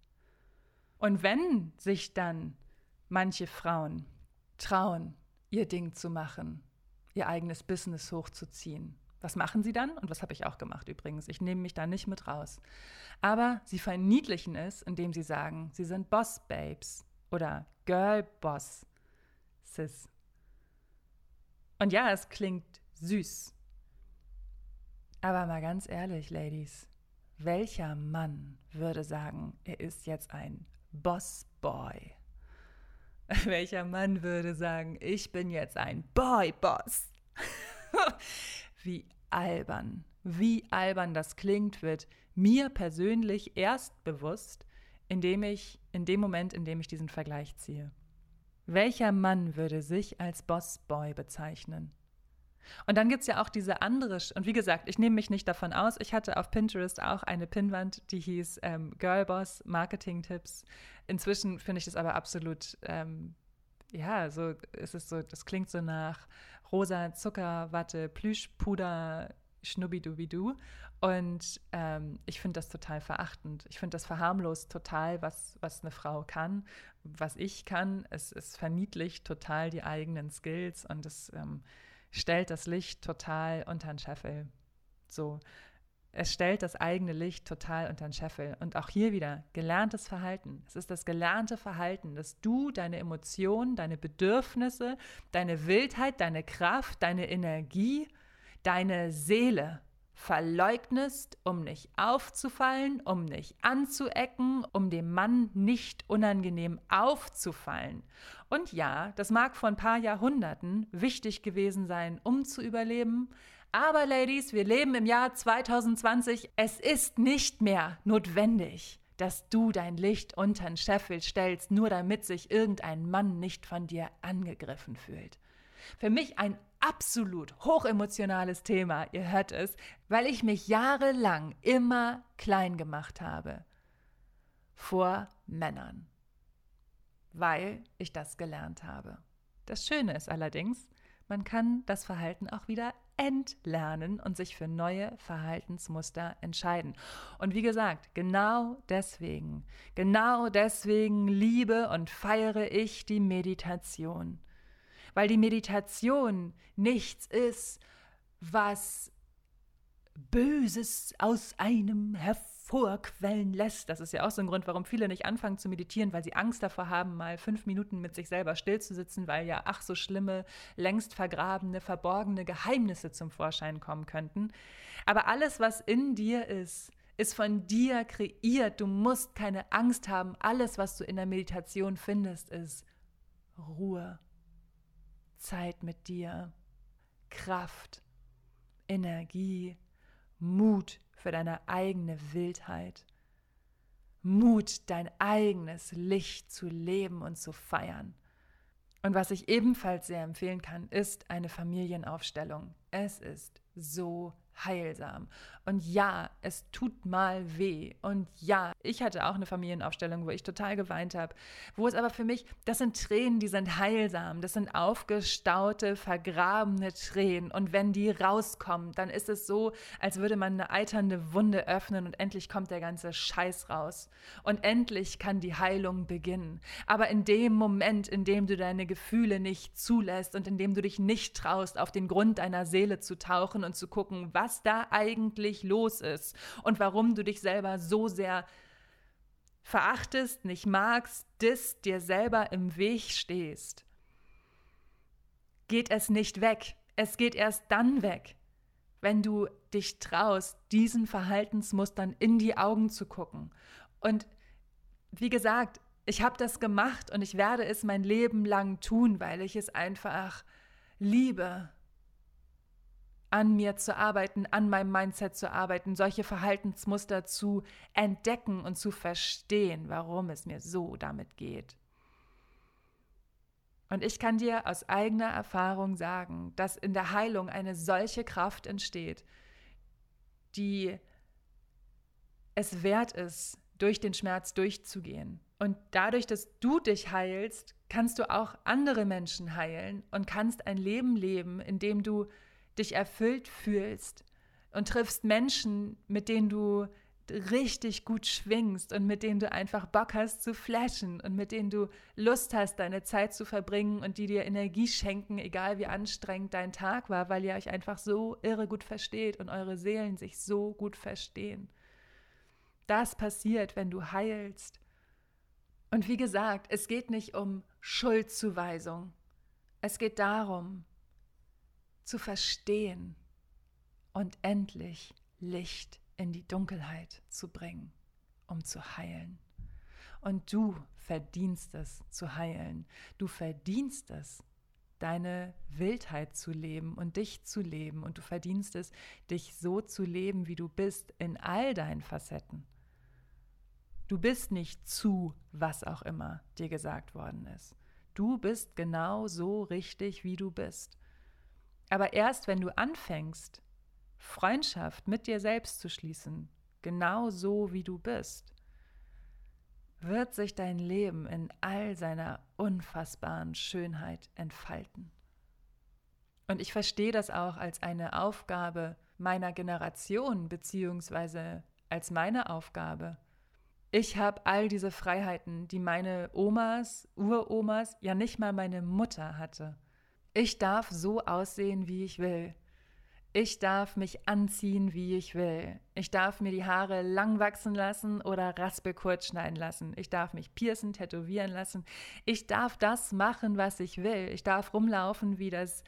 Und wenn sich dann manche Frauen trauen, ihr Ding zu machen, ihr eigenes Business hochzuziehen, was machen sie dann? Und was habe ich auch gemacht übrigens. Ich nehme mich da nicht mit raus. Aber sie verniedlichen es, indem sie sagen, sie sind Boss-Babes oder Girl-Boss. Sis. Und ja, es klingt süß. Aber mal ganz ehrlich, Ladies, welcher Mann würde sagen, er ist jetzt ein Boss-Boy? *laughs* Welcher Mann würde sagen, ich bin jetzt ein Boy-Boss? *laughs* Wie albern, wie albern das klingt, wird mir persönlich erst bewusst, indem ich, in dem Moment, in dem ich diesen Vergleich ziehe. Welcher Mann würde sich als Bossboy bezeichnen? Und dann gibt es ja auch diese andere, und wie gesagt, ich nehme mich nicht davon aus, ich hatte auf Pinterest auch eine Pinnwand, die hieß ähm, Girlboss Marketing Tipps. Inzwischen finde ich das aber absolut, ähm, ja, so ist es so, das klingt so nach rosa Zuckerwatte, Plüschpuder, Schnubbidubidu. Und ähm, ich finde das total verachtend. Ich finde das verharmlost total, was, was eine Frau kann, was ich kann. Es, es verniedlicht total die eigenen Skills und es ähm, stellt das Licht total unter den Scheffel. So, es stellt das eigene Licht total unter den Scheffel. Und auch hier wieder gelerntes Verhalten. Es ist das gelernte Verhalten, dass du deine Emotionen, deine Bedürfnisse, deine Wildheit, deine Kraft, deine Energie, deine Seele verleugnest, um nicht aufzufallen, um nicht anzuecken, um dem Mann nicht unangenehm aufzufallen. Und ja, das mag vor ein paar Jahrhunderten wichtig gewesen sein, um zu überleben, aber Ladies, wir leben im Jahr 2020, es ist nicht mehr notwendig, dass du dein Licht unter den Scheffel stellst, nur damit sich irgendein Mann nicht von dir angegriffen fühlt. Für mich ein absolut hochemotionales Thema, ihr hört es, weil ich mich jahrelang immer klein gemacht habe vor Männern, weil ich das gelernt habe. Das Schöne ist allerdings, man kann das Verhalten auch wieder entlernen und sich für neue Verhaltensmuster entscheiden. Und wie gesagt, genau deswegen, genau deswegen liebe und feiere ich die Meditation weil die Meditation nichts ist, was Böses aus einem hervorquellen lässt. Das ist ja auch so ein Grund, warum viele nicht anfangen zu meditieren, weil sie Angst davor haben, mal fünf Minuten mit sich selber stillzusitzen, weil ja ach so schlimme, längst vergrabene, verborgene Geheimnisse zum Vorschein kommen könnten. Aber alles, was in dir ist, ist von dir kreiert. Du musst keine Angst haben. Alles, was du in der Meditation findest, ist Ruhe. Zeit mit dir, Kraft, Energie, Mut für deine eigene Wildheit, Mut, dein eigenes Licht zu leben und zu feiern. Und was ich ebenfalls sehr empfehlen kann, ist eine Familienaufstellung. Es ist so heilsam. Und ja, es tut mal weh. Und ja, ich hatte auch eine Familienaufstellung, wo ich total geweint habe. Wo es aber für mich, das sind Tränen, die sind heilsam. Das sind aufgestaute, vergrabene Tränen. Und wenn die rauskommen, dann ist es so, als würde man eine eiternde Wunde öffnen und endlich kommt der ganze Scheiß raus. Und endlich kann die Heilung beginnen. Aber in dem Moment, in dem du deine Gefühle nicht zulässt und in dem du dich nicht traust, auf den Grund deiner Seele zu tauchen und zu gucken, was was da eigentlich los ist und warum du dich selber so sehr verachtest, nicht magst, dis dir selber im Weg stehst, geht es nicht weg. Es geht erst dann weg, wenn du dich traust, diesen Verhaltensmustern in die Augen zu gucken. Und wie gesagt, ich habe das gemacht und ich werde es mein Leben lang tun, weil ich es einfach liebe an mir zu arbeiten, an meinem Mindset zu arbeiten, solche Verhaltensmuster zu entdecken und zu verstehen, warum es mir so damit geht. Und ich kann dir aus eigener Erfahrung sagen, dass in der Heilung eine solche Kraft entsteht, die es wert ist, durch den Schmerz durchzugehen. Und dadurch, dass du dich heilst, kannst du auch andere Menschen heilen und kannst ein Leben leben, in dem du dich erfüllt fühlst und triffst Menschen, mit denen du richtig gut schwingst und mit denen du einfach Bock hast zu flashen und mit denen du Lust hast, deine Zeit zu verbringen und die dir Energie schenken, egal wie anstrengend dein Tag war, weil ihr euch einfach so irre gut versteht und eure Seelen sich so gut verstehen. Das passiert, wenn du heilst. Und wie gesagt, es geht nicht um Schuldzuweisung. Es geht darum, zu verstehen und endlich Licht in die Dunkelheit zu bringen, um zu heilen. Und du verdienst es zu heilen. Du verdienst es, deine Wildheit zu leben und dich zu leben. Und du verdienst es, dich so zu leben, wie du bist, in all deinen Facetten. Du bist nicht zu, was auch immer dir gesagt worden ist. Du bist genau so richtig, wie du bist. Aber erst wenn du anfängst, Freundschaft mit dir selbst zu schließen, genau so, wie du bist, wird sich dein Leben in all seiner unfassbaren Schönheit entfalten. Und ich verstehe das auch als eine Aufgabe meiner Generation, beziehungsweise als meine Aufgabe. Ich habe all diese Freiheiten, die meine Omas, Uromas, ja nicht mal meine Mutter hatte. Ich darf so aussehen, wie ich will. Ich darf mich anziehen, wie ich will. Ich darf mir die Haare lang wachsen lassen oder raspelkurz schneiden lassen. Ich darf mich piercen, tätowieren lassen. Ich darf das machen, was ich will. Ich darf rumlaufen wie das,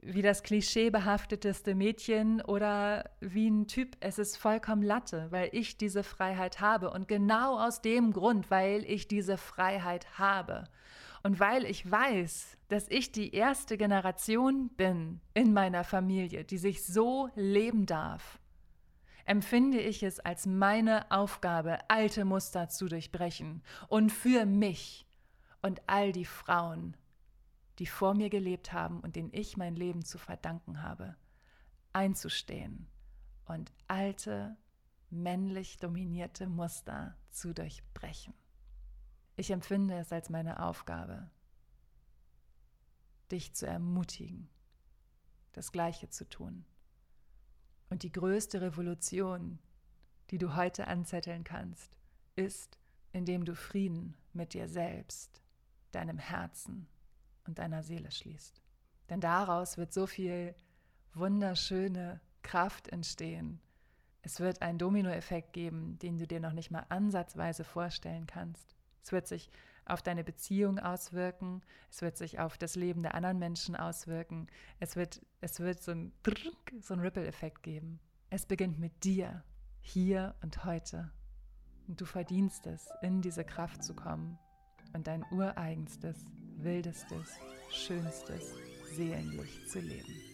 wie das klischeebehafteteste Mädchen oder wie ein Typ. Es ist vollkommen Latte, weil ich diese Freiheit habe. Und genau aus dem Grund, weil ich diese Freiheit habe. Und weil ich weiß, dass ich die erste Generation bin in meiner Familie, die sich so leben darf, empfinde ich es als meine Aufgabe, alte Muster zu durchbrechen und für mich und all die Frauen, die vor mir gelebt haben und denen ich mein Leben zu verdanken habe, einzustehen und alte, männlich dominierte Muster zu durchbrechen. Ich empfinde es als meine Aufgabe, dich zu ermutigen, das Gleiche zu tun. Und die größte Revolution, die du heute anzetteln kannst, ist, indem du Frieden mit dir selbst, deinem Herzen und deiner Seele schließt. Denn daraus wird so viel wunderschöne Kraft entstehen. Es wird einen Dominoeffekt geben, den du dir noch nicht mal ansatzweise vorstellen kannst. Es wird sich auf deine Beziehung auswirken, es wird sich auf das Leben der anderen Menschen auswirken, es wird, es wird so ein, so ein Ripple-Effekt geben. Es beginnt mit dir, hier und heute. Und du verdienst es, in diese Kraft zu kommen und dein ureigenstes, wildestes, schönstes Seelenlicht zu leben.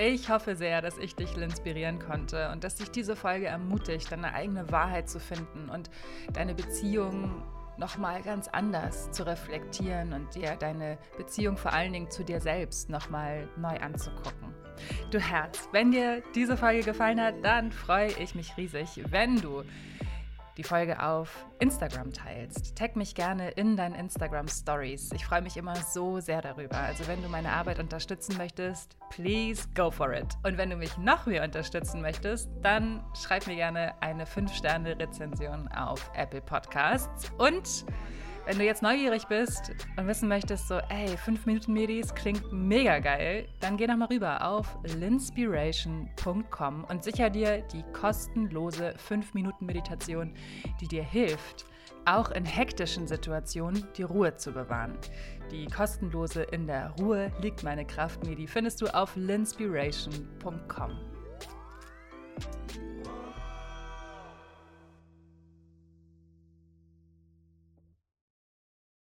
Ich hoffe sehr, dass ich dich inspirieren konnte und dass dich diese Folge ermutigt, deine eigene Wahrheit zu finden und deine Beziehung nochmal ganz anders zu reflektieren und dir deine Beziehung vor allen Dingen zu dir selbst nochmal neu anzugucken. Du Herz, wenn dir diese Folge gefallen hat, dann freue ich mich riesig, wenn du die Folge auf Instagram teilst. Tag mich gerne in deinen Instagram Stories. Ich freue mich immer so sehr darüber. Also wenn du meine Arbeit unterstützen möchtest, please go for it. Und wenn du mich noch mehr unterstützen möchtest, dann schreib mir gerne eine 5-Sterne-Rezension auf Apple Podcasts und wenn du jetzt neugierig bist und wissen möchtest, so, ey, 5 Minuten Medis klingt mega geil, dann geh doch mal rüber auf linspiration.com und sicher dir die kostenlose 5 Minuten Meditation, die dir hilft, auch in hektischen Situationen die Ruhe zu bewahren. Die kostenlose In der Ruhe liegt meine Kraft Medi findest du auf linspiration.com.